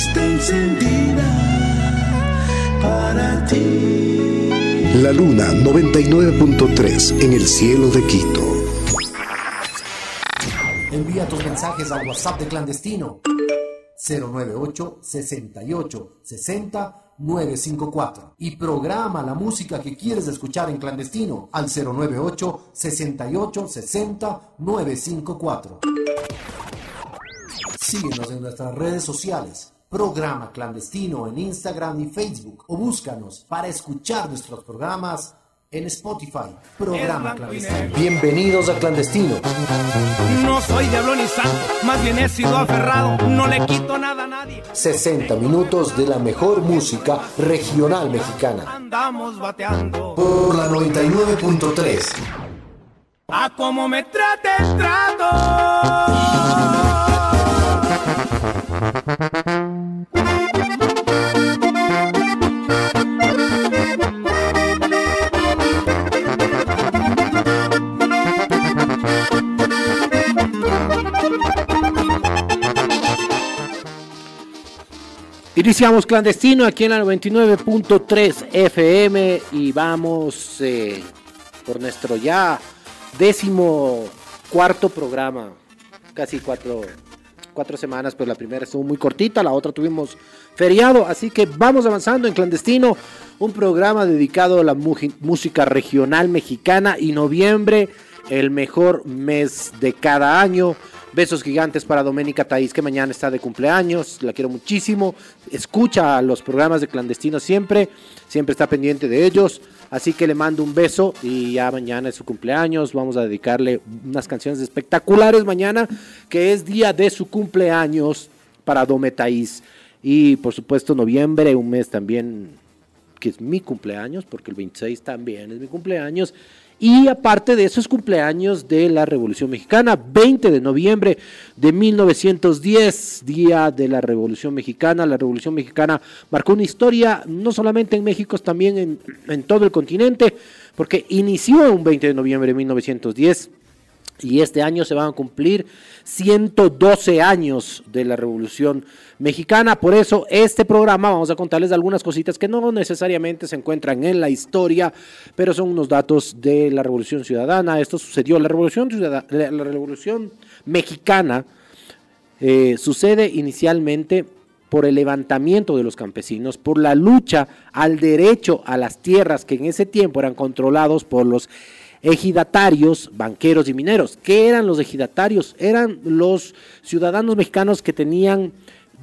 está encendida para ti. La Luna 99.3 en el cielo de Quito. Envía tus mensajes al WhatsApp de clandestino 098 68 60 954 y programa la música que quieres escuchar en clandestino al 098 68 60 954. Síguenos en nuestras redes sociales. Programa Clandestino en Instagram y Facebook o búscanos para escuchar nuestros programas en Spotify. Programa Clandestino. Bienvenidos a Clandestino. No soy diablo ni santo, más bien he sido aferrado, no le quito nada a nadie. 60 minutos de la mejor música regional mexicana. Andamos bateando. Por la 99.3. A como me trates, trato. Iniciamos clandestino aquí en la 99.3 FM y vamos eh, por nuestro ya décimo cuarto programa, casi cuatro, cuatro semanas, pero la primera estuvo muy cortita, la otra tuvimos feriado, así que vamos avanzando en clandestino, un programa dedicado a la música regional mexicana y noviembre, el mejor mes de cada año. Besos gigantes para Doménica Taís, que mañana está de cumpleaños. La quiero muchísimo. Escucha los programas de clandestino siempre. Siempre está pendiente de ellos. Así que le mando un beso y ya mañana es su cumpleaños. Vamos a dedicarle unas canciones espectaculares mañana, que es día de su cumpleaños para Dome. Y por supuesto, noviembre, un mes también que es mi cumpleaños, porque el 26 también es mi cumpleaños. Y aparte de eso es cumpleaños de la Revolución Mexicana, 20 de noviembre de 1910, día de la Revolución Mexicana. La Revolución Mexicana marcó una historia no solamente en México, también en, en todo el continente, porque inició un 20 de noviembre de 1910 y este año se van a cumplir 112 años de la Revolución Mexicana. Por eso este programa vamos a contarles algunas cositas que no necesariamente se encuentran en la historia, pero son unos datos de la Revolución Ciudadana. Esto sucedió, la Revolución, la Revolución Mexicana eh, sucede inicialmente por el levantamiento de los campesinos, por la lucha al derecho a las tierras que en ese tiempo eran controlados por los ejidatarios, banqueros y mineros. ¿Qué eran los ejidatarios? Eran los ciudadanos mexicanos que tenían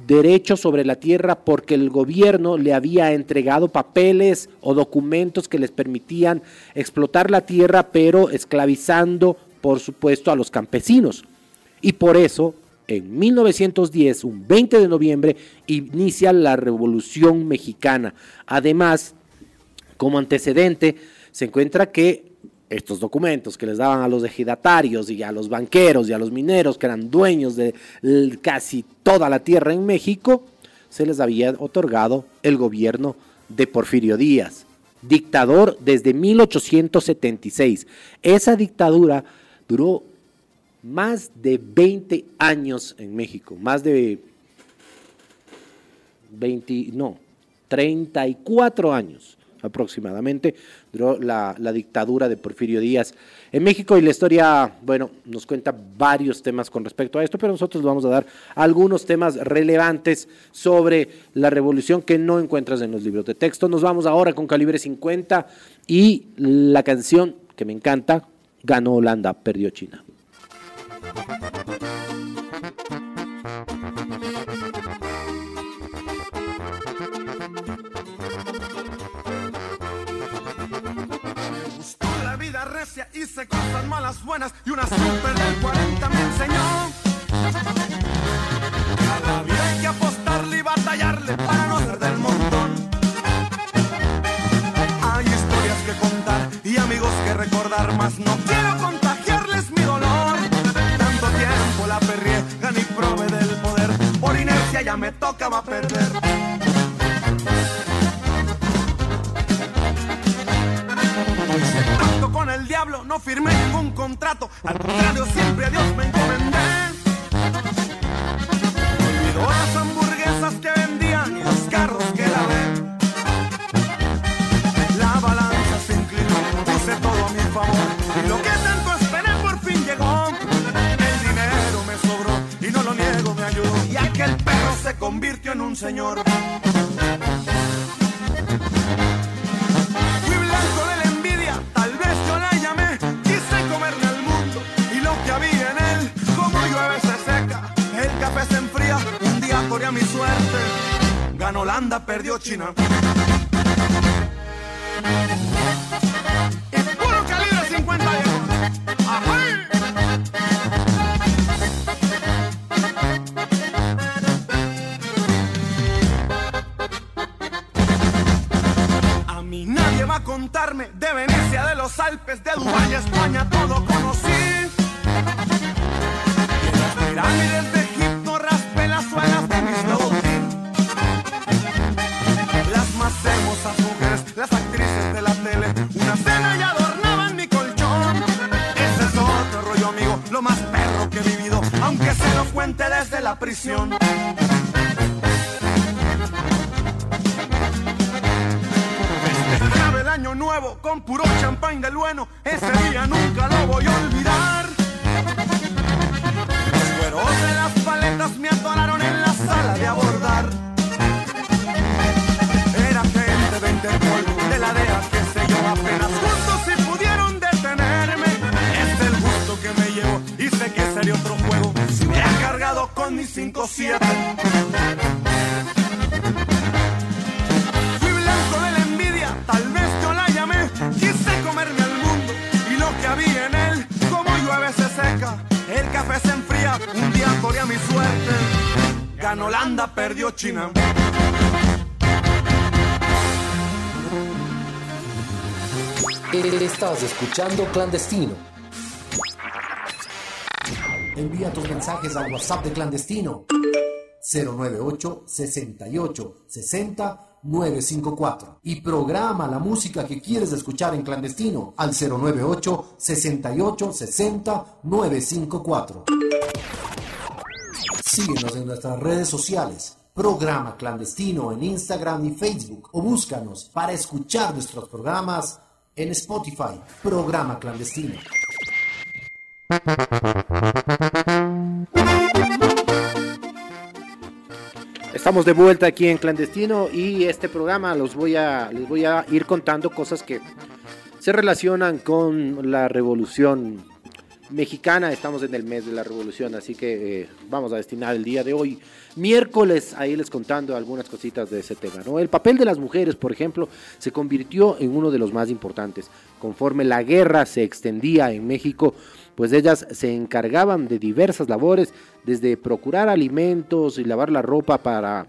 derecho sobre la tierra porque el gobierno le había entregado papeles o documentos que les permitían explotar la tierra, pero esclavizando, por supuesto, a los campesinos. Y por eso, en 1910, un 20 de noviembre, inicia la Revolución Mexicana. Además, como antecedente, se encuentra que estos documentos que les daban a los ejidatarios y a los banqueros y a los mineros que eran dueños de casi toda la tierra en México, se les había otorgado el gobierno de Porfirio Díaz, dictador desde 1876. Esa dictadura duró más de 20 años en México, más de 20, no, 34 años aproximadamente, duró la, dictadura de Porfirio Díaz en México y la historia, bueno, nos cuenta varios temas con respecto a esto, pero nosotros vamos a dar algunos temas relevantes sobre la revolución que no encuentras en los libros de texto. Nos vamos ahora con Calibre 50 y la canción que me encanta, ganó Holanda, perdió China. Hice cosas malas, buenas y una super del 40 me enseñó. Cada vida hay que apostarle y batallarle para no ser del montón. Hay historias que contar y amigos que recordar, más no quiero contagiarles mi dolor. Tanto tiempo la perrié, gané y probé del poder, por inercia ya me tocaba perder. diablo, no firmé ningún contrato. Al contrario, siempre a Dios me encomendé. Olvidó las hamburguesas que vendían y los carros que la ven. La balanza se inclinó, puse todo a mi favor. Y lo que tanto esperé por fin llegó. El dinero me sobró y no lo niego, me ayudó. Y aquel perro se convirtió en un señor. Holanda, perdió China. Café se enfría, un día corría mi suerte. Ganó Holanda, perdió China. Estás escuchando Clandestino. Envía tus mensajes al WhatsApp de Clandestino 098 68 60 954 y programa la música que quieres escuchar en Clandestino al 098 68 60 954. Síguenos en nuestras redes sociales. Programa Clandestino en Instagram y Facebook o búscanos para escuchar nuestros programas en Spotify. Programa Clandestino. Estamos de vuelta aquí en Clandestino y este programa los voy a, les voy a ir contando cosas que se relacionan con la revolución mexicana. Estamos en el mes de la revolución, así que eh, vamos a destinar el día de hoy, miércoles, a irles contando algunas cositas de ese tema. ¿no? El papel de las mujeres, por ejemplo, se convirtió en uno de los más importantes. Conforme la guerra se extendía en México, pues ellas se encargaban de diversas labores, desde procurar alimentos y lavar la ropa para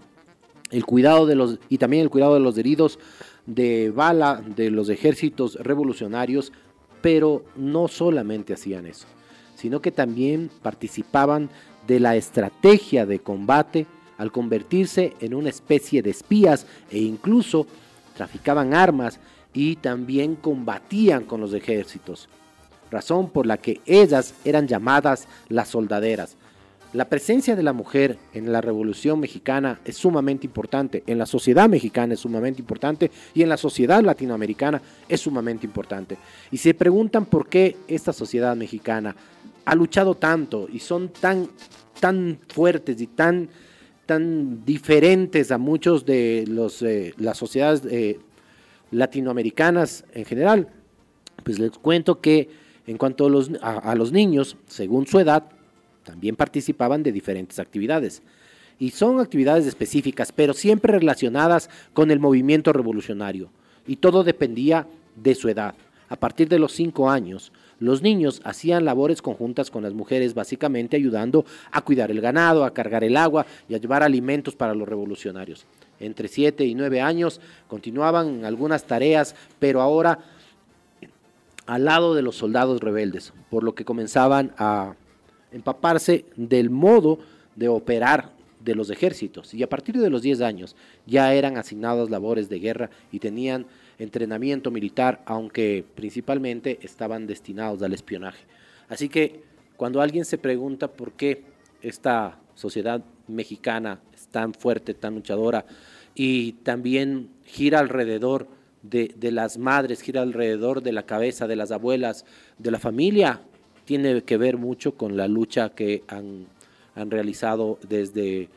el cuidado de los y también el cuidado de los heridos de bala de los ejércitos revolucionarios, pero no solamente hacían eso, sino que también participaban de la estrategia de combate al convertirse en una especie de espías e incluso traficaban armas y también combatían con los ejércitos razón por la que ellas eran llamadas las soldaderas. La presencia de la mujer en la Revolución Mexicana es sumamente importante, en la sociedad mexicana es sumamente importante y en la sociedad latinoamericana es sumamente importante. Y se preguntan por qué esta sociedad mexicana ha luchado tanto y son tan, tan fuertes y tan, tan diferentes a muchos de los, eh, las sociedades eh, latinoamericanas en general. Pues les cuento que en cuanto a los, niños, según su edad, también participaban de diferentes actividades. Y son actividades específicas, pero siempre relacionadas con el movimiento revolucionario. Y todo dependía de su edad. A partir de los cinco años, los niños hacían labores conjuntas con las mujeres, básicamente ayudando a cuidar el ganado, a cargar el agua y a llevar alimentos para los revolucionarios. Entre siete y nueve años continuaban algunas tareas, pero ahora al lado de los soldados rebeldes, por lo que comenzaban a empaparse del modo de operar de los ejércitos y a partir de los 10 años ya eran asignadas labores de guerra y tenían entrenamiento militar, aunque principalmente estaban destinados al espionaje. Así que cuando alguien se pregunta por qué esta sociedad mexicana es tan fuerte, tan luchadora y también gira alrededor de, de las madres, gira alrededor de la cabeza de las abuelas, de la familia, tiene que ver mucho con la lucha que han, han realizado desde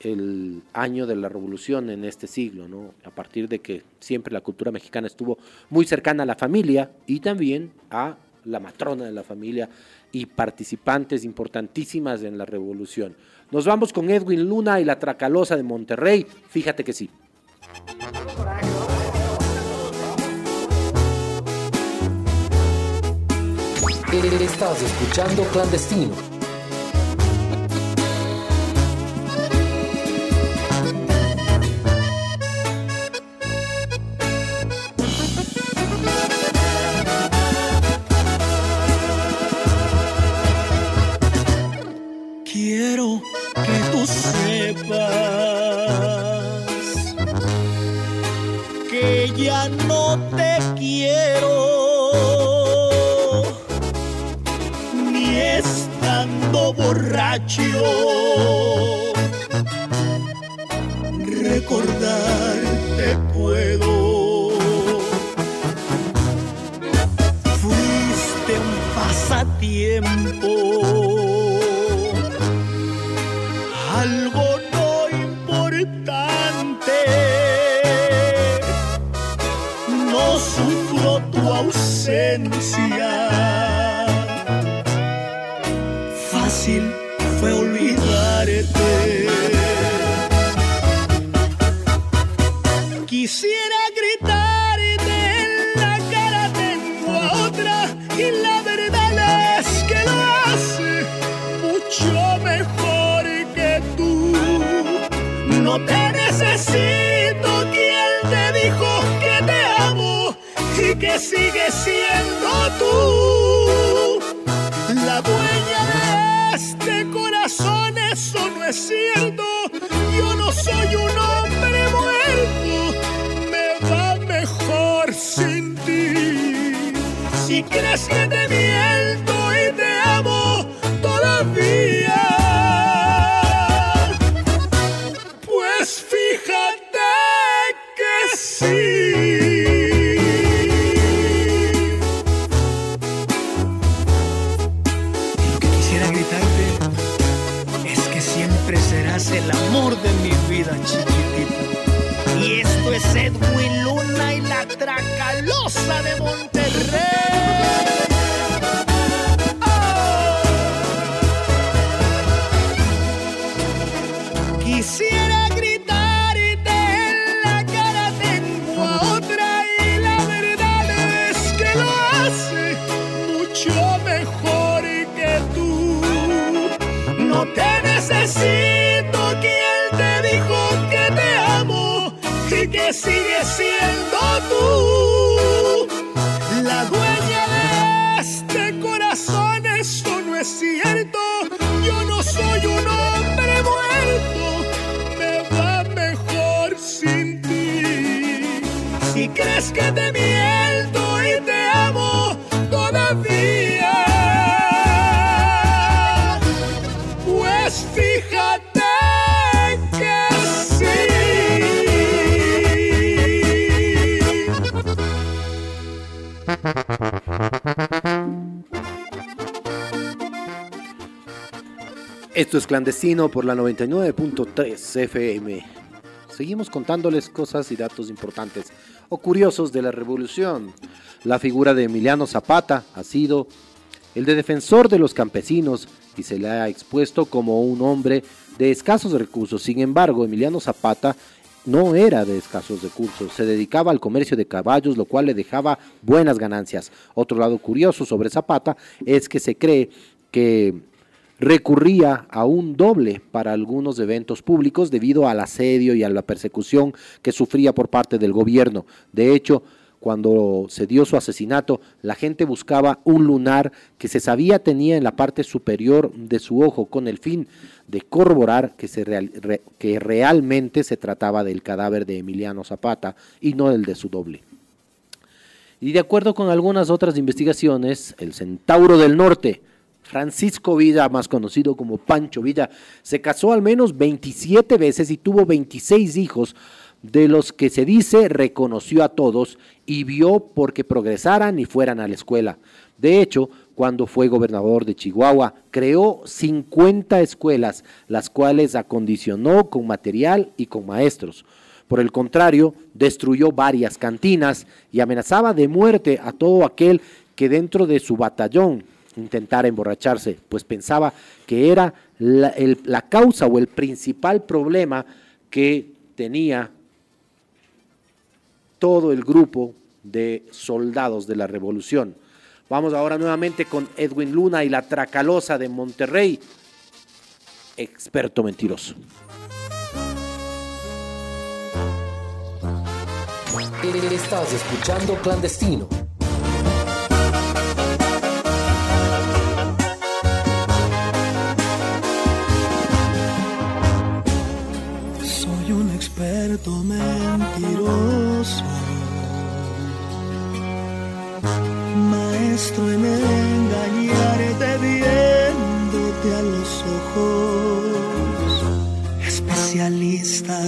el año de la revolución en este siglo, ¿no? a partir de que siempre la cultura mexicana estuvo muy cercana a la familia y también a la matrona de la familia y participantes importantísimas en la revolución. Nos vamos con Edwin Luna y la Tracalosa de Monterrey, fíjate que sí. Estás escuchando Clandestino. Cierto. Yo no soy un hombre muerto, me va mejor sin ti. Si crees que te Esto es clandestino por la 99.3 FM. Seguimos contándoles cosas y datos importantes o curiosos de la revolución. La figura de Emiliano Zapata ha sido el de defensor de los campesinos y se le ha expuesto como un hombre de escasos recursos. Sin embargo, Emiliano Zapata no era de escasos recursos, se dedicaba al comercio de caballos, lo cual le dejaba buenas ganancias. Otro lado curioso sobre Zapata es que se cree que recurría a un doble para algunos eventos públicos debido al asedio y a la persecución que sufría por parte del gobierno. De hecho, cuando se dio su asesinato, la gente buscaba un lunar que se sabía tenía en la parte superior de su ojo con el fin de corroborar que, que realmente se trataba del cadáver de Emiliano Zapata y no el de su doble. Y de acuerdo con algunas otras investigaciones, el Centauro del Norte, Francisco Villa, más conocido como Pancho Villa, se casó al menos 27 veces y tuvo 26 hijos, de los que se dice reconoció a todos y vio porque progresaran y fueran a la escuela. De hecho, cuando fue gobernador de Chihuahua. Creó 50 escuelas, las cuales acondicionó con material y con maestros. Por el contrario, destruyó varias cantinas y amenazaba de muerte a todo aquel que dentro de su batallón intentara emborracharse, pues pensaba que era la, la causa o el principal problema que tenía todo el grupo de soldados de la revolución. Vamos ahora nuevamente con Edwin Luna y la Tracalosa de Monterrey, experto mentiroso. Estás escuchando Clandestino. Mentiroso, maestro en engañarte viéndote a los ojos, especialista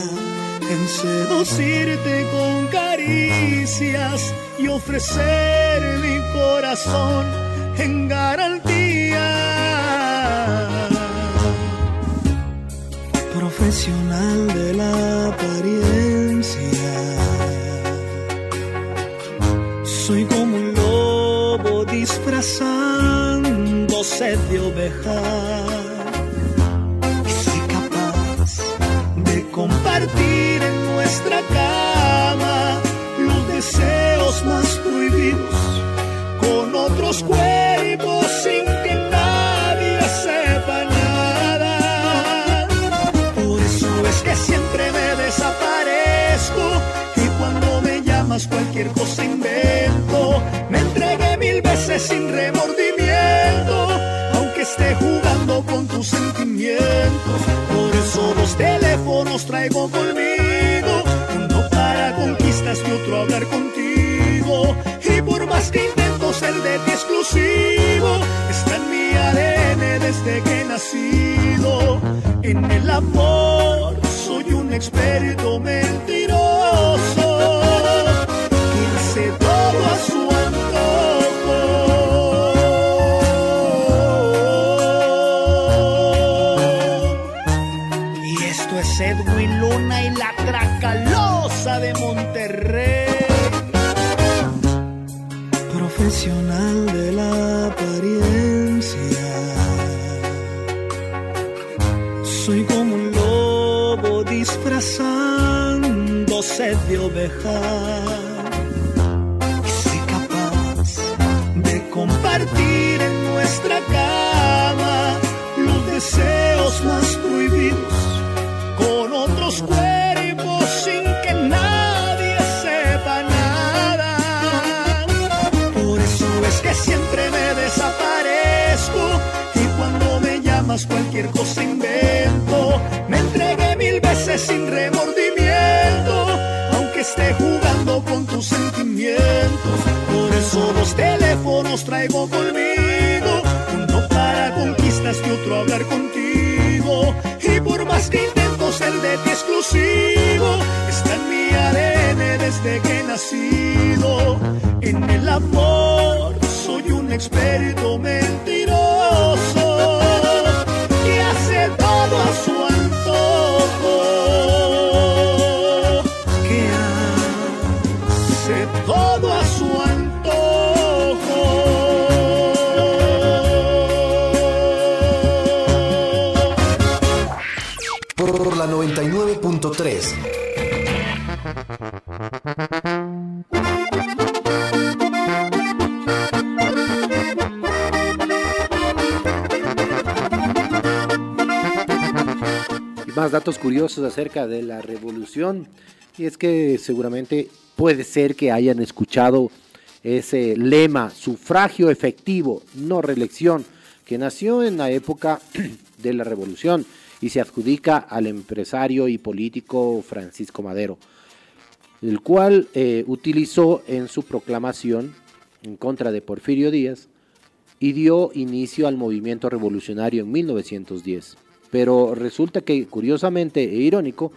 en seducirte con caricias y ofrecer mi corazón en garantía. Profesional de la apariencia. De oveja. Y soy capaz de compartir en nuestra cama los deseos más prohibidos con otros cuerpos sin que nadie sepa nada. Por eso es que siempre me desaparezco y cuando me llamas cualquier cosa invento. Me entregué mil veces sin remordimiento, soy un experto mentiroso exclusivo, está en mi ADN desde que he nacido. En el amor soy un experto mentiroso 99.3. Y más datos curiosos acerca de la revolución. Y es que seguramente puede ser que hayan escuchado ese lema, sufragio efectivo, no reelección, que nació en la época de la revolución y se adjudica al empresario y político Francisco Madero, el cual eh, utilizó en su proclamación en contra de Porfirio Díaz y dio inicio al movimiento revolucionario en 1910. Pero resulta que, curiosamente e irónico,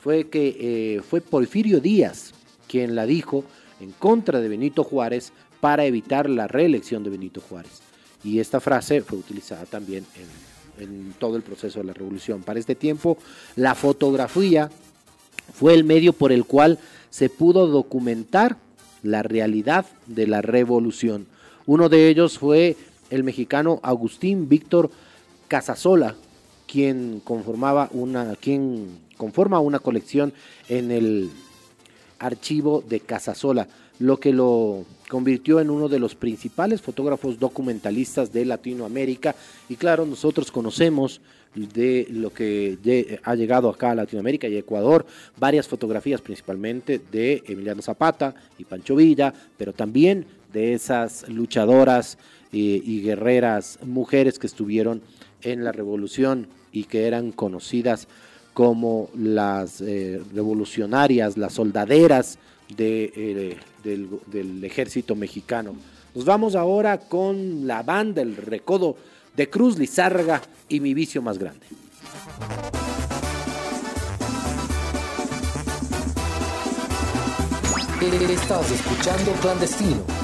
fue que eh, fue Porfirio Díaz quien la dijo en contra de Benito Juárez para evitar la reelección de Benito Juárez. y esta frase fue utilizada también en, en todo el proceso de la revolución. Para este tiempo, la fotografía fue el medio por el cual se pudo documentar la realidad de la revolución. Uno de ellos fue el mexicano Agustín Víctor Casasola, quien conformaba una, quien conforma una colección en el archivo de Casasola, lo que lo convirtió en uno de los principales fotógrafos documentalistas de Latinoamérica. Y claro, nosotros conocemos de lo que ha llegado acá a Latinoamérica y Ecuador, varias fotografías principalmente de Emiliano Zapata y Pancho Villa, pero también de esas luchadoras eh, y guerreras mujeres que estuvieron en la revolución y que eran conocidas como las eh, revolucionarias, las soldaderas de, eh, del, del, ejército mexicano. Nos vamos ahora con la banda El Recodo de Cruz Lizárraga y Mi Vicio Más Grande. Estás escuchando Clandestino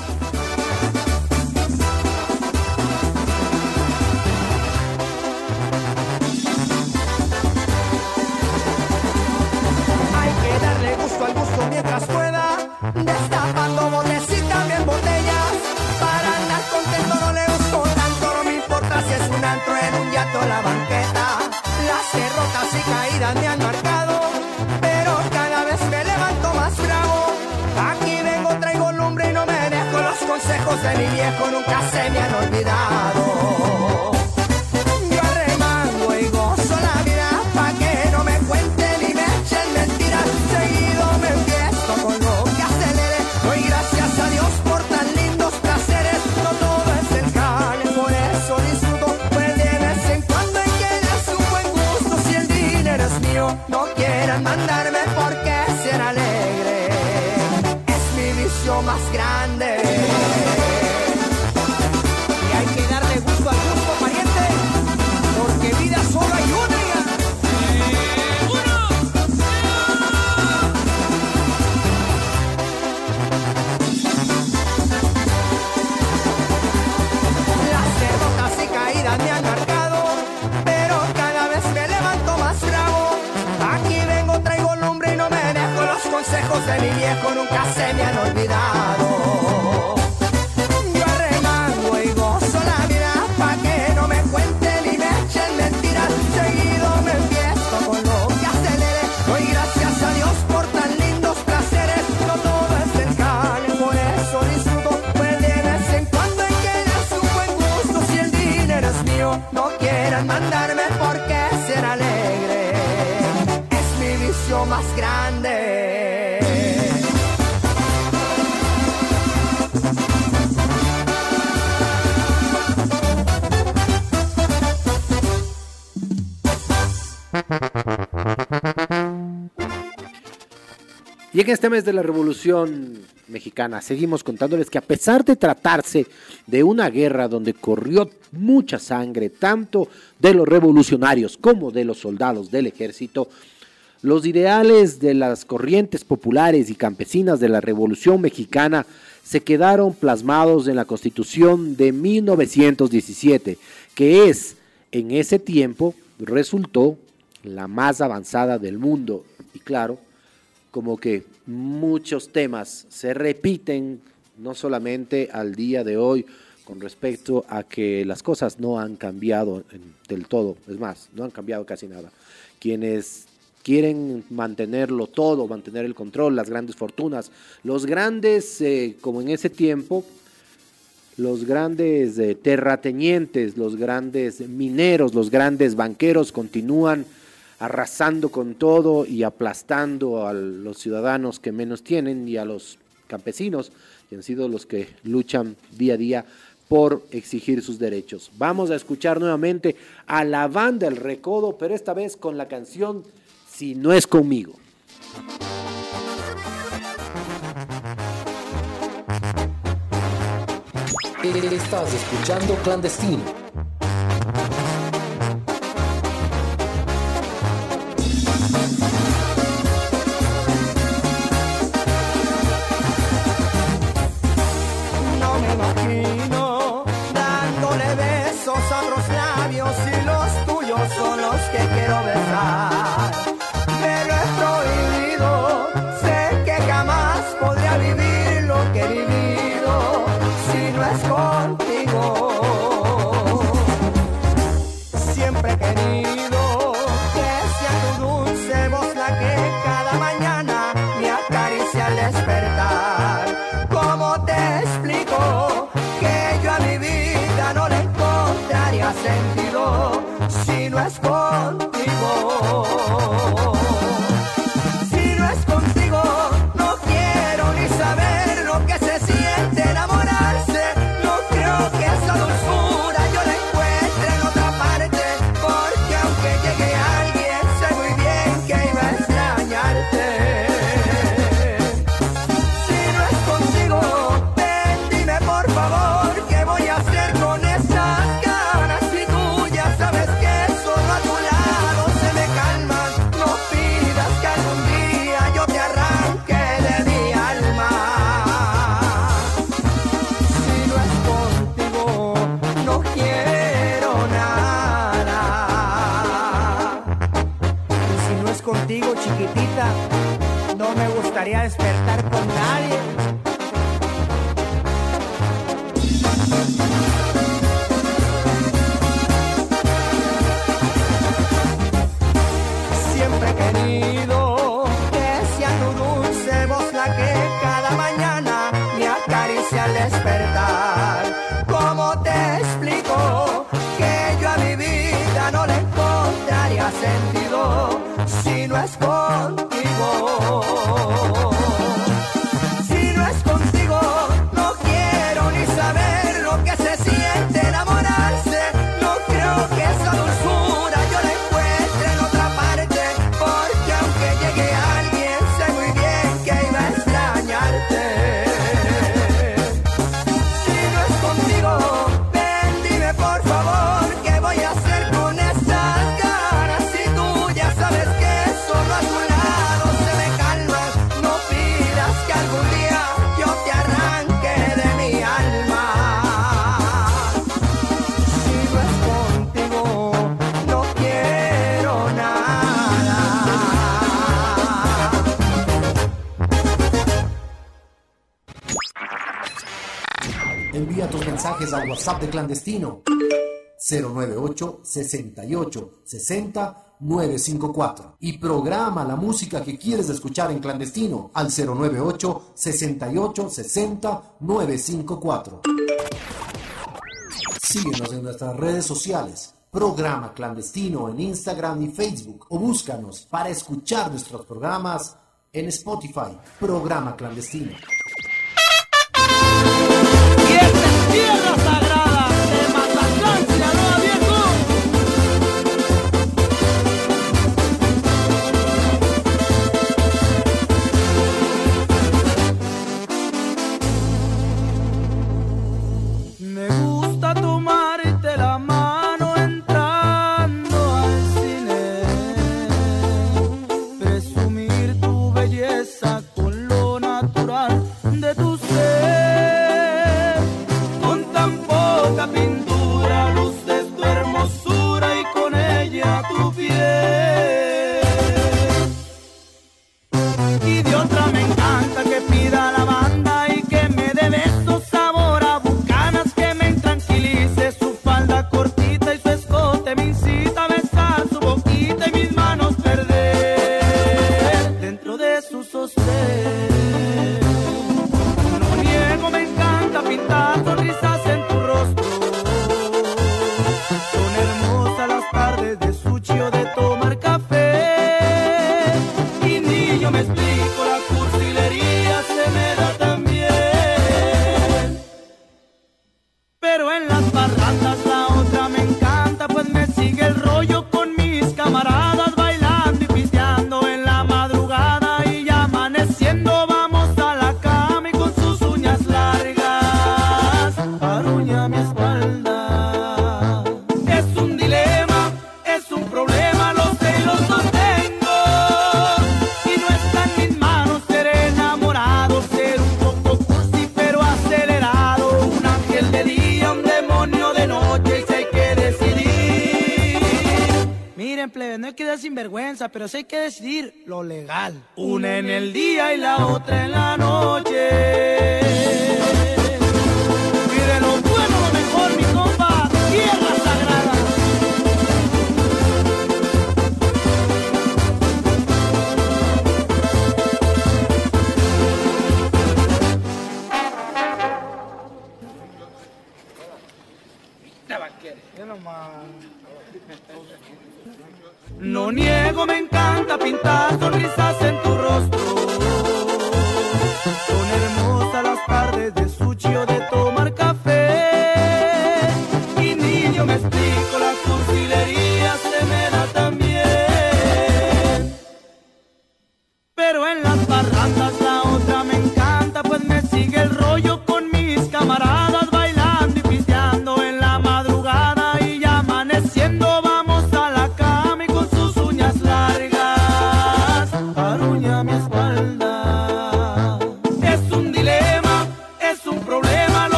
En este mes de la Revolución Mexicana seguimos contándoles que a pesar de tratarse de una guerra donde corrió mucha sangre, tanto de los revolucionarios como de los soldados del ejército, los ideales de las corrientes populares y campesinas de la Revolución Mexicana se quedaron plasmados en la Constitución de 1917, que es, en ese tiempo, resultó la más avanzada del mundo. Y claro, como que muchos temas se repiten, no solamente al día de hoy, con respecto a que las cosas no han cambiado del todo, es más, no han cambiado casi nada. Quienes quieren mantenerlo todo, mantener el control, las grandes fortunas, los grandes, eh, como en ese tiempo, los grandes eh, terratenientes, los grandes mineros, los grandes banqueros continúan arrasando con todo y aplastando a los ciudadanos que menos tienen y a los campesinos, que han sido los que luchan día a día por exigir sus derechos. Vamos a escuchar nuevamente a la banda El Recodo, pero esta vez con la canción Si no es conmigo. Estás escuchando Clandestino. No me Envía tus mensajes al WhatsApp de clandestino 098 68 60 954 y programa la música que quieres escuchar en clandestino al 098 68 60 954. Síguenos en nuestras redes sociales. Programa clandestino en Instagram y Facebook o búscanos para escuchar nuestros programas en Spotify. Programa clandestino.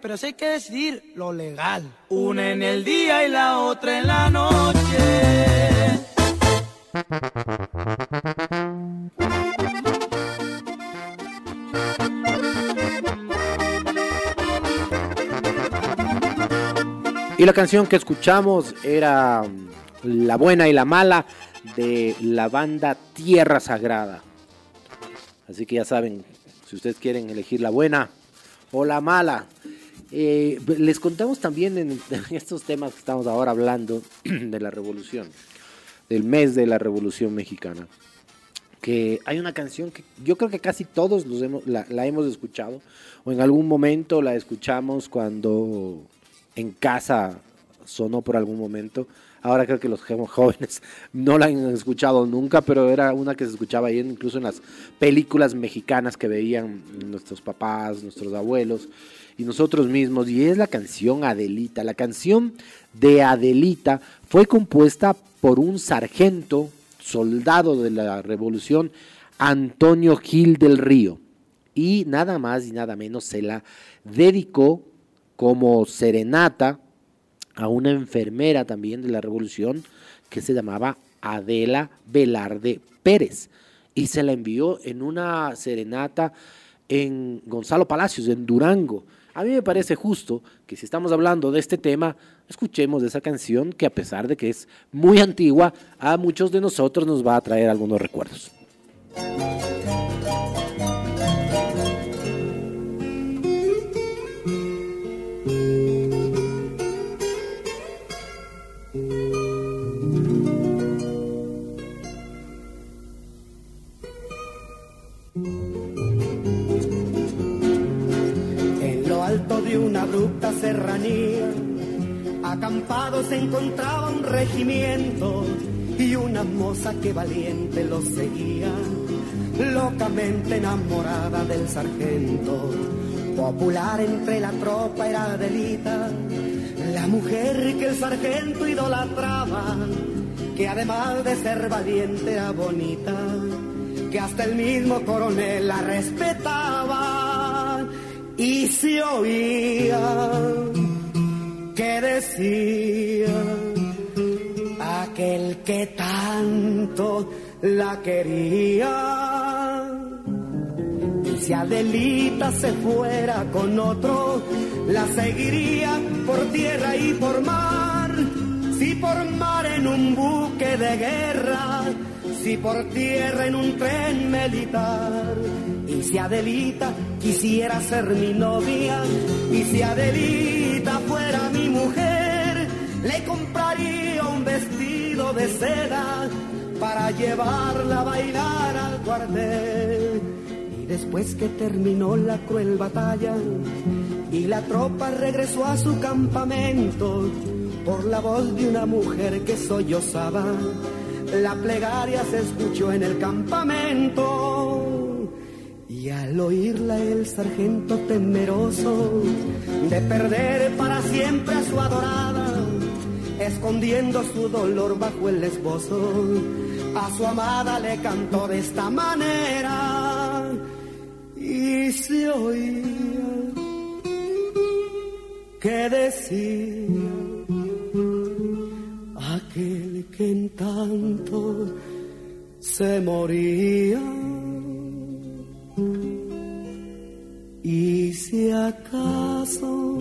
Pero sí hay que decidir lo legal. Una en el día y la otra en la noche. Y la canción que escuchamos era mm, La buena y la mala de la banda Tierra Sagrada. Así que ya saben, si ustedes quieren elegir la buena o la mala. Eh, les contamos también en, en estos temas que estamos ahora hablando de la revolución, del mes de la revolución mexicana, que hay una canción que yo creo que casi todos los hemos- la, la hemos escuchado, o en algún momento la escuchamos cuando en casa sonó por algún momento. Ahora creo que los jóvenes no la han escuchado nunca, pero era una que se escuchaba ahí incluso en las películas mexicanas que veían nuestros papás, nuestros abuelos y nosotros mismos. Y es la canción Adelita. La canción de Adelita fue compuesta por un sargento, soldado de la revolución, Antonio Gil del Río. Y nada más y nada menos se la dedicó como serenata a una enfermera también de la revolución que se llamaba Adela Velarde Pérez y se la envió en una serenata en Gonzalo Palacios, en Durango. A mí me parece justo que si estamos hablando de este tema, escuchemos esa canción que a pesar de que es muy antigua, a muchos de nosotros nos va a traer algunos recuerdos. Serranía, acampado se encontraba un regimiento y una moza que valiente los seguía, locamente enamorada del sargento. Popular entre la tropa era Adelita, la mujer que el sargento idolatraba, que además de ser valiente era bonita, que hasta el mismo coronel la respetaba y se oía que decía aquel que tanto la quería. Si Adelita se fuera con otro, la seguiría por tierra y por mar. Si por mar en un buque de guerra, si por tierra en un tren militar. Y si Adelita quisiera ser mi novia, y si Adelita fuera mi mujer, le compraría un vestido de seda para llevarla a bailar al cuartel. Y después que terminó la cruel batalla y la tropa regresó a su campamento, por la voz de una mujer que sollozaba, la plegaria se escuchó en el campamento. Y al oírla el sargento temeroso de perder para siempre a su adorada, escondiendo su dolor bajo el esbozo, a su amada le cantó de esta manera y se oía que decía que en tanto se moría. Y si acaso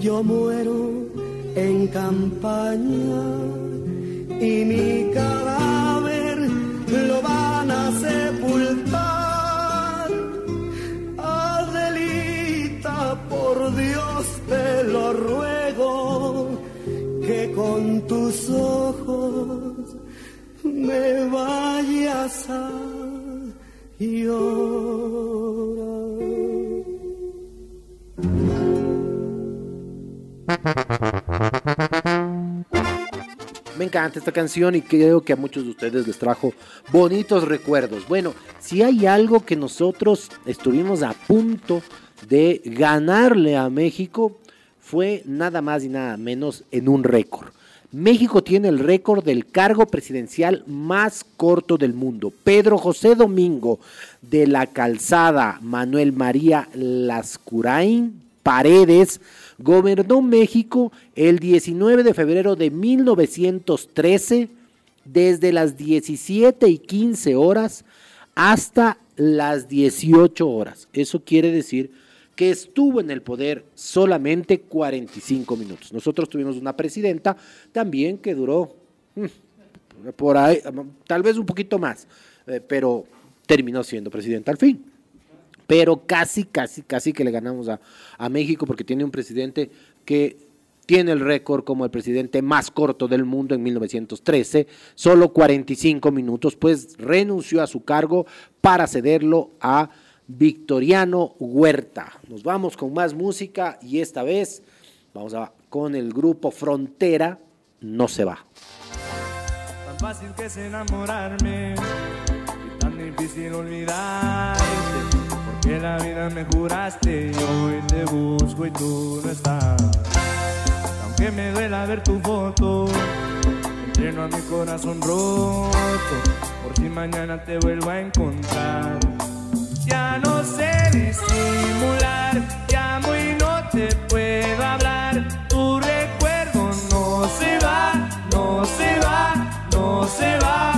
yo muero en campaña y mi cadáver lo van a sepultar, Adelita, por Dios te lo ruego, con tus ojos me vayas a llorar. Me encanta esta canción y creo que a muchos de ustedes les trajo bonitos recuerdos. Bueno, si hay algo que nosotros estuvimos a punto de ganarle a México, fue nada más y nada menos en un récord. México tiene el récord del cargo presidencial más corto del mundo. Pedro José Domingo de la Calzada Manuel María Lascurain Paredes gobernó México el 19 de febrero de 1913 desde las 17 y 15 horas hasta las 18 horas. Eso quiere decir que estuvo en el poder solamente 45 minutos. Nosotros tuvimos una presidenta también que duró mm, por ahí, tal vez un poquito más, eh, pero terminó siendo presidenta al fin. Pero casi, casi, casi que le ganamos a, a México porque tiene un presidente que tiene el récord como el presidente más corto del mundo en 1913, solo 45 minutos, pues renunció a su cargo para cederlo a Victoriano Huerta. Nos vamos con más música y esta vez vamos a, con el grupo Frontera, No se va. Tan fácil que es enamorarme y tan difícil olvidarte. Porque la vida me juraste y hoy te busco y tú no estás. Aunque me duela ver tu foto, entreno a mi corazón roto. Por si mañana te vuelvo a encontrar ya no sé disimular, te amo y no te puedo hablar. Tu recuerdo no se va, no se va, no se va.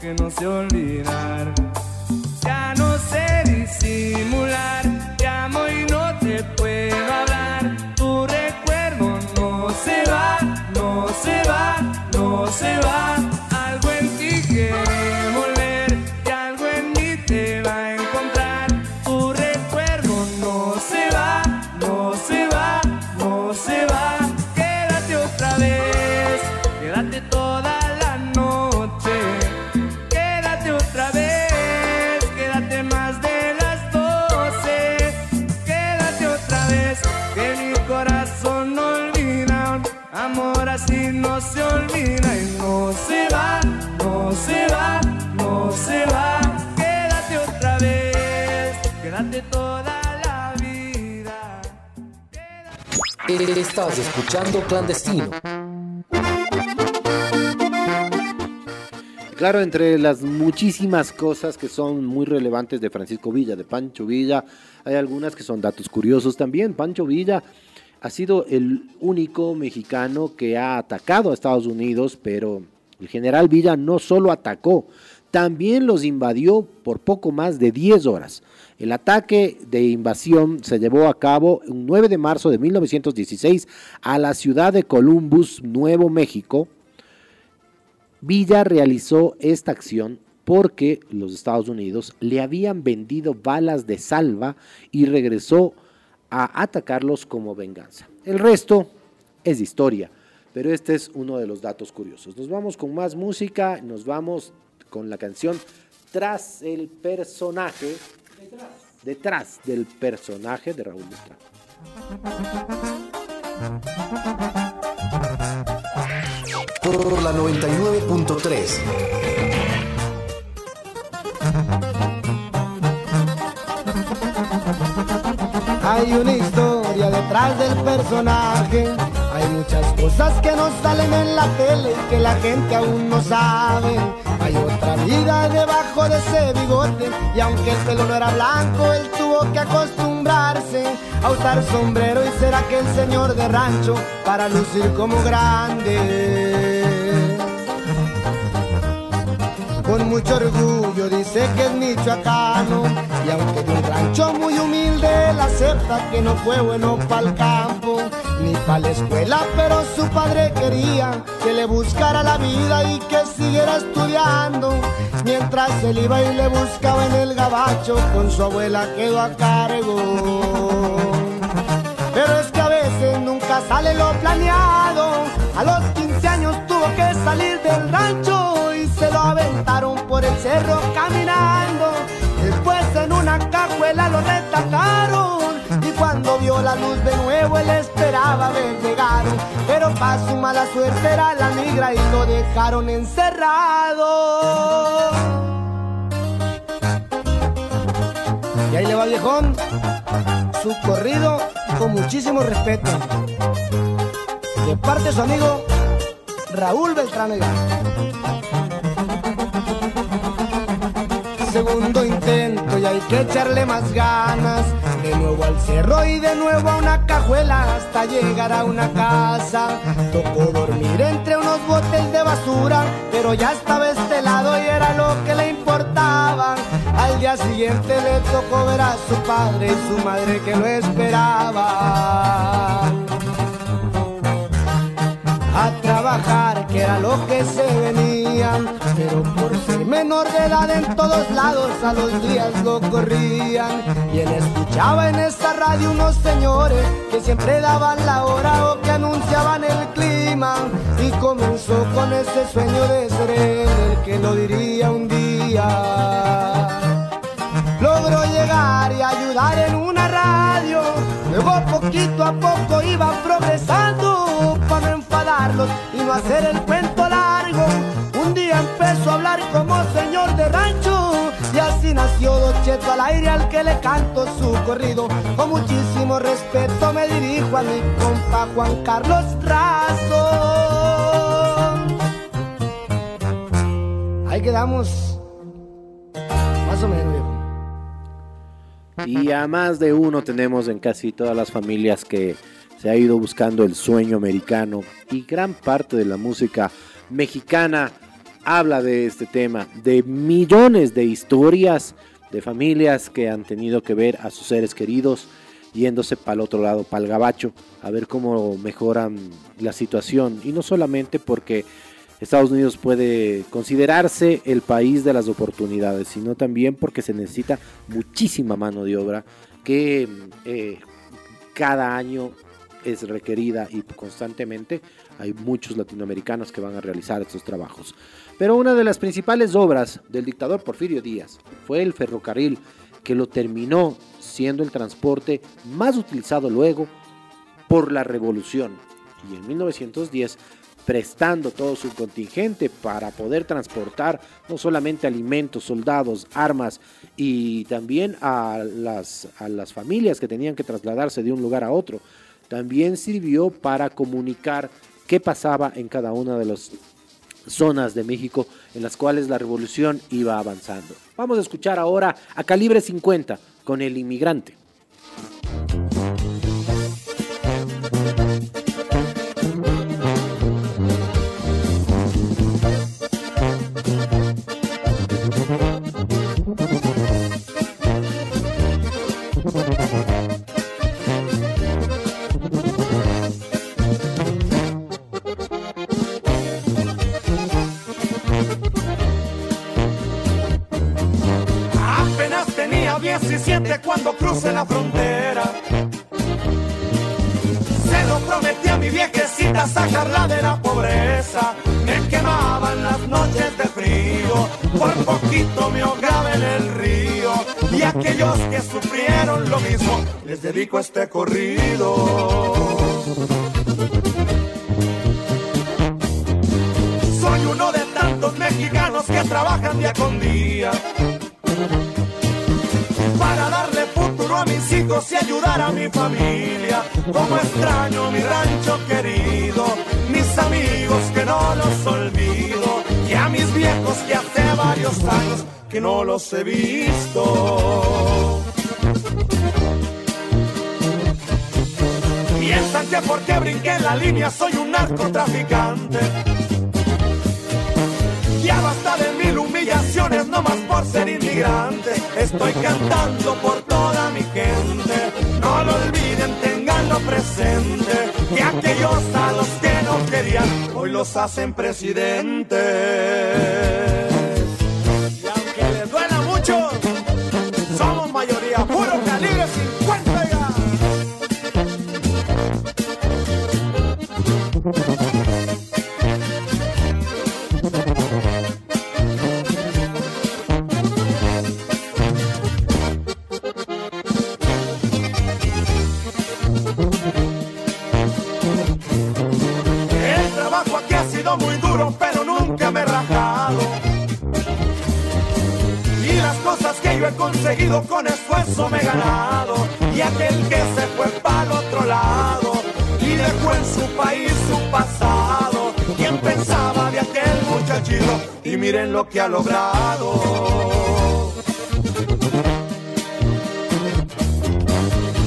Que no sé olvidar? Estás escuchando Clandestino. Claro, entre las muchísimas cosas que son muy relevantes de Francisco Villa, de Pancho Villa, hay algunas que son datos curiosos también. Pancho Villa ha sido el único mexicano que ha atacado a Estados Unidos, pero el general Villa no solo atacó, también los invadió por poco más de 10 horas. El ataque de invasión se llevó a cabo un 9 de marzo de 1916 a la ciudad de Columbus, Nuevo México. Villa realizó esta acción porque los Estados Unidos le habían vendido balas de salva y regresó a atacarlos como venganza. El resto es historia, pero este es uno de los datos curiosos. Nos vamos con más música, nos vamos con la canción Tras el personaje. Detrás. detrás del personaje de Raúl Estrada. Por la 99.3. Hay una historia detrás del personaje. Hay muchas cosas que no salen en la tele y que la gente aún no sabe. Hay otra vida debajo de ese bigote y aunque el pelo no era blanco, él tuvo que acostumbrarse a usar sombrero y ser aquel señor de rancho para lucir como grande. Con mucho orgullo dice que es michoacano y aunque de un rancho muy humilde, la acepta que no fue bueno para el campo ni para la escuela, pero su padre quería que le buscara la vida y que siguiera estudiando. Mientras él iba y le buscaba en el gabacho, con su abuela quedó a cargo. Pero es que a veces nunca sale lo planeado. A los 15 años tuvo que salir del rancho y se lo aventaron por el cerro caminando. Después en una cajuela lo retacaron cuando vio la luz de nuevo él esperaba haber llegado. Pero para su mala suerte era la migra y lo dejaron encerrado. Y ahí le va viejón, su corrido con muchísimo respeto. De parte de su amigo Raúl Beltrán Ayala. Segundo intento y hay que echarle más ganas. De nuevo al cerro y de nuevo a una cajuela hasta llegar a una casa. Tocó dormir entre unos botes de basura, pero ya estaba este lado y era lo que le importaba. Al día siguiente le tocó ver a su padre y su madre que lo esperaba menor de edad en todos lados a los días lo corrían. Y él escuchaba en esta radio unos señores que siempre daban la hora o que anunciaban el clima. Y comenzó con ese sueño de ser él el que lo diría un día logró llegar y ayudar en una radio. Luego poquito a poco iba progresando para no enfadarlos y no hacer el cuento. Un día empezó a hablar como señor de rancho y así nació Don Cheto al aire al que le canto su corrido. Con muchísimo respeto me dirijo a mi compa Juan Carlos Razo. Ahí quedamos. Más o menos. Y a más de uno tenemos en casi todas las familias que se ha ido buscando el sueño americano y gran parte de la música mexicana habla de este tema, de millones de historias de familias que han tenido que ver a sus seres queridos yéndose para el otro lado, para el gabacho, a ver cómo mejoran la situación. Y no solamente porque Estados Unidos puede considerarse el país de las oportunidades, sino también porque se necesita muchísima mano de obra que eh, cada año es requerida y constantemente hay muchos latinoamericanos que van a realizar estos trabajos. Pero una de las principales obras del dictador Porfirio Díaz fue el ferrocarril, que lo terminó siendo el transporte más utilizado luego por la revolución. Y en 1910 prestando todo su contingente para poder transportar no solamente alimentos, soldados, armas y también a las, a las familias que tenían que trasladarse de un lugar a otro. También sirvió para comunicar qué pasaba en cada una de las zonas de México en las cuales la revolución iba avanzando. Vamos a escuchar ahora a Calibre 50 con el inmigrante. he visto. Piensan que porque brinqué la línea, soy un narcotraficante. Ya basta de mil humillaciones, no más por ser inmigrante. Estoy cantando por toda mi gente. No lo olviden, tenganlo presente. Que aquellos a los que no querían, hoy los hacen presidentes. El trabajo aquí ha sido muy duro, pero nunca me he rajado. Y las cosas que yo he conseguido con esfuerzo me he ganado. Y aquel que. y miren lo que ha logrado.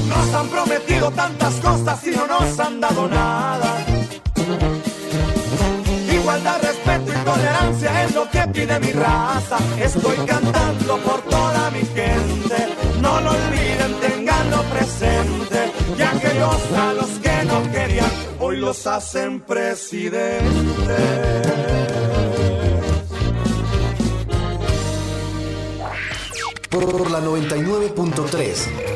Nos han prometido tantas cosas y no nos han dado nada. Igualdad, respeto y tolerancia es lo que pide mi raza. Estoy cantando por toda mi gente. No lo olviden, tenganlo presente. Ya que los a los que no querían, hoy los hacen presidente. por la 99.3.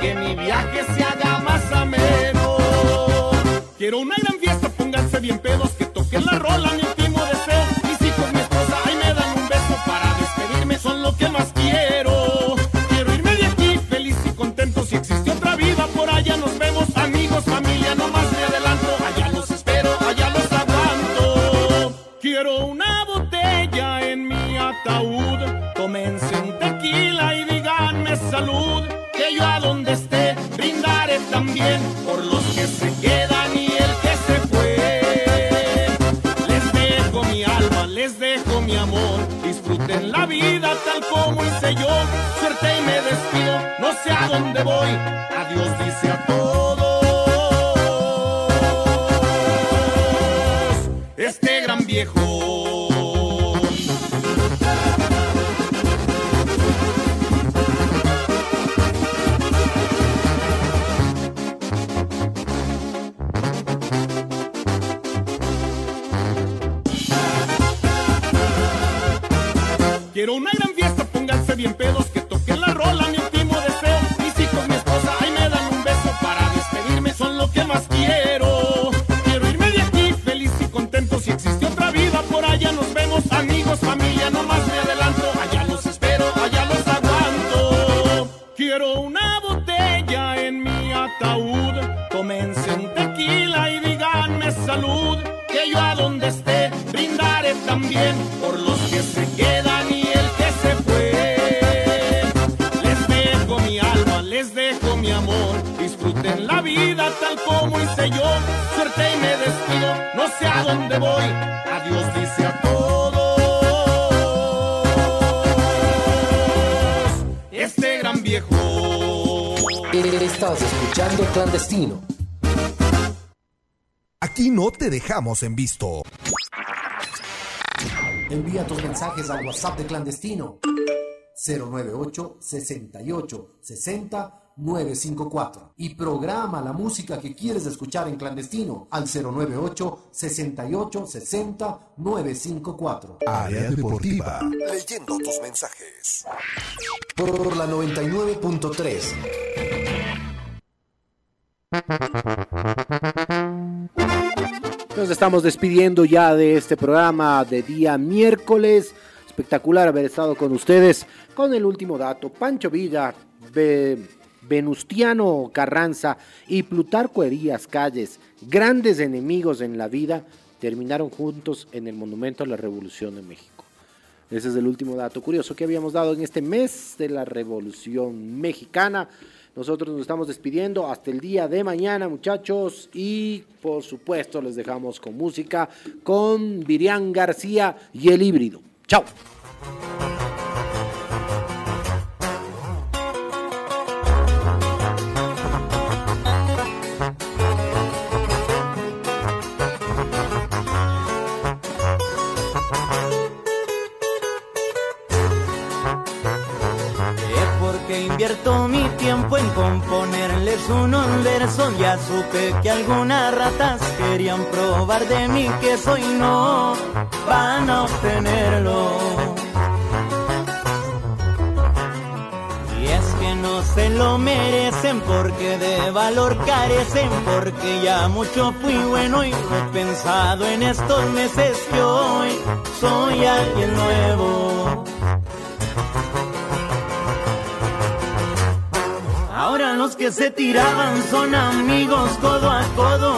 que mi viaje se haga más ameno. Quiero una gran fiesta, pónganse bien pedos, que toquen la rola, Quiero una gran fiesta, pónganse bien pedos. Adiós dice a todos. Este gran viejo. Estás escuchando clandestino. Aquí no te dejamos en visto. Envía tus mensajes al WhatsApp de clandestino 098 68 60 954 y programa la música que quieres escuchar en clandestino al 098 68 60 954. Área Deportiva. Leyendo tus mensajes. Por la 99.3. Nos estamos despidiendo ya de este programa de día miércoles. Espectacular haber estado con ustedes con el último dato. Pancho Villa, Venustiano Carranza y Plutarco Herías Calles, grandes enemigos en la vida, terminaron juntos en el Monumento a la Revolución de México. Ese es el último dato curioso que habíamos dado en este mes de la Revolución Mexicana. Nosotros nos estamos despidiendo hasta el día de mañana, muchachos, y por supuesto les dejamos con música con Virián García y el híbrido. Chao. Invierto mi tiempo en componerles unos versos. Ya supe que algunas ratas querían probar de mí que soy no van a obtenerlo. Y es que no se lo merecen porque de valor carecen, porque ya mucho fui bueno y lo he pensado en estos meses que hoy soy alguien nuevo. Ahora los que se tiraban son amigos codo a codo.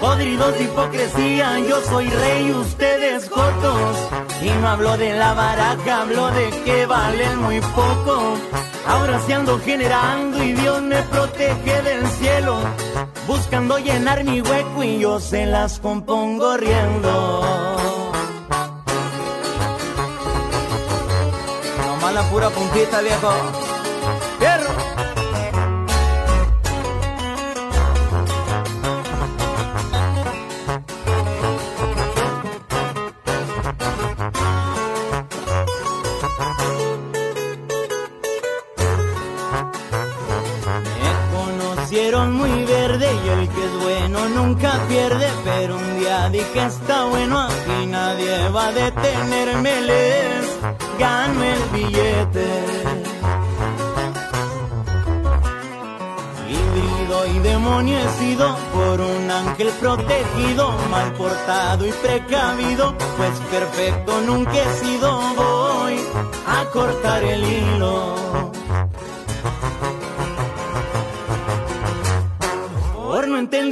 Podridos de hipocresía, yo soy rey, ustedes jotos. Y no hablo de la baraja, hablo de que valen muy poco. Ahora se ando generando y Dios me protege del cielo. Buscando llenar mi hueco y yo se las compongo riendo. La pura puntita, viejo. Y el que es bueno nunca pierde, pero un día dije está bueno, aquí nadie va a detenerme, les gano el billete. Híbrido y demonio por un ángel protegido, mal portado y precavido, pues perfecto nunca he sido, voy a cortar el hilo.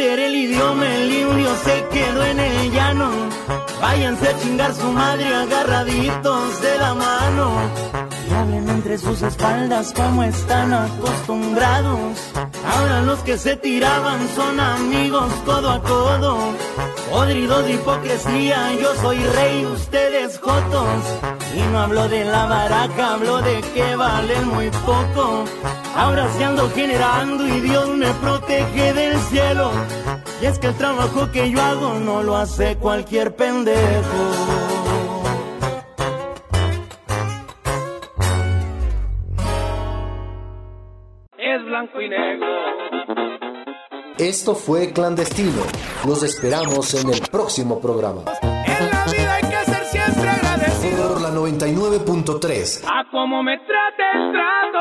No entender el idioma, el indio se quedó en el llano. Váyanse a chingar su madre agarraditos de la mano. Y hablen entre sus espaldas como están acostumbrados. Ahora los que se tiraban son amigos codo a codo. Podrido de hipocresía, yo soy rey, ustedes jotos. Y no hablo de la baraca, hablo de que valen muy poco. Ahora se ando generando y Dios me protege del cielo. Y es que el trabajo que yo hago no lo hace cualquier pendejo. Es blanco y negro. Esto fue Clandestino. Los esperamos en el próximo programa. 99.3. A como me trate el trato.